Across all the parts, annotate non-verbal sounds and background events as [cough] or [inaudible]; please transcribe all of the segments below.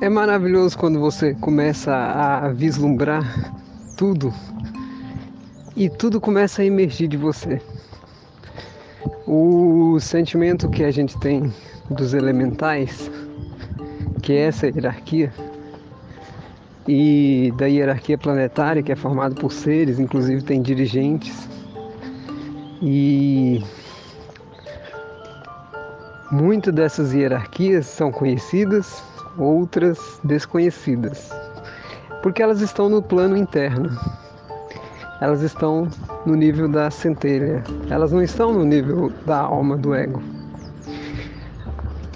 É maravilhoso quando você começa a vislumbrar tudo e tudo começa a emergir de você. O sentimento que a gente tem dos elementais, que é essa hierarquia, e da hierarquia planetária, que é formada por seres, inclusive tem dirigentes, e muitas dessas hierarquias são conhecidas, outras desconhecidas, porque elas estão no plano interno elas estão no nível da centelha, elas não estão no nível da alma do ego.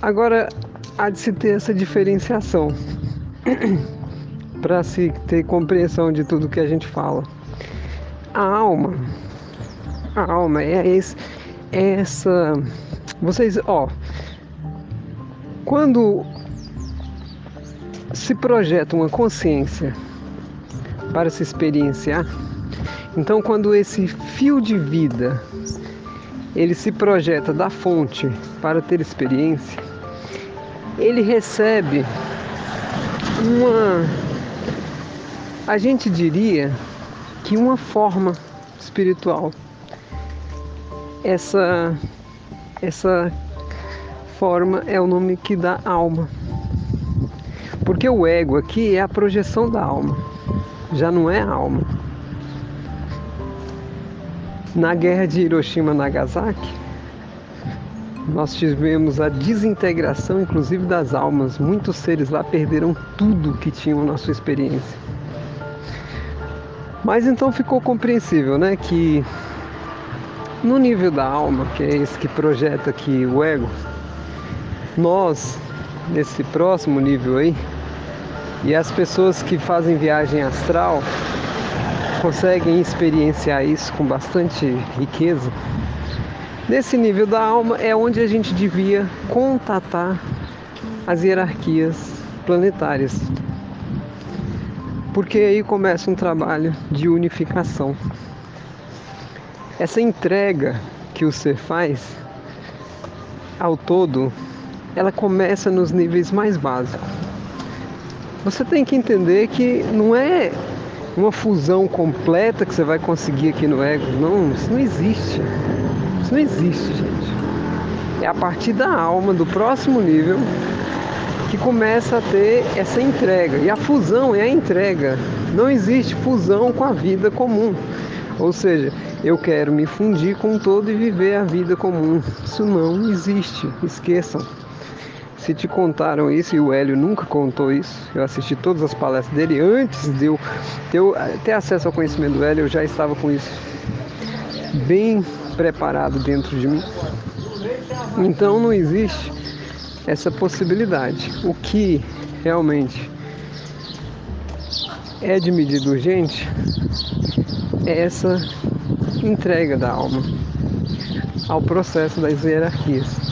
Agora, há de se ter essa diferenciação [clears throat] para se ter compreensão de tudo que a gente fala. A alma, a alma é, esse, essa. Vocês, ó, quando se projeta uma consciência para se experienciar, então, quando esse fio de vida ele se projeta da fonte para ter experiência, ele recebe uma, a gente diria que uma forma espiritual. Essa, essa forma é o nome que dá alma. Porque o ego aqui é a projeção da alma, já não é alma. Na guerra de Hiroshima Nagasaki, nós tivemos a desintegração, inclusive das almas. Muitos seres lá perderam tudo que tinham na sua experiência. Mas então ficou compreensível, né, que no nível da alma, que é esse que projeta aqui o ego, nós, nesse próximo nível aí, e as pessoas que fazem viagem astral, conseguem experienciar isso com bastante riqueza. Nesse nível da alma é onde a gente devia contatar as hierarquias planetárias. Porque aí começa um trabalho de unificação. Essa entrega que o ser faz ao todo, ela começa nos níveis mais básicos. Você tem que entender que não é uma fusão completa que você vai conseguir aqui no ego. Não, isso não existe. Isso não existe, gente. É a partir da alma, do próximo nível, que começa a ter essa entrega. E a fusão é a entrega. Não existe fusão com a vida comum. Ou seja, eu quero me fundir com todo e viver a vida comum. Isso não existe. Esqueçam. Se te contaram isso e o Hélio nunca contou isso, eu assisti todas as palestras dele antes de eu ter, ter acesso ao conhecimento do Hélio, eu já estava com isso bem preparado dentro de mim. Então não existe essa possibilidade. O que realmente é de medida urgente essa entrega da alma ao processo das hierarquias.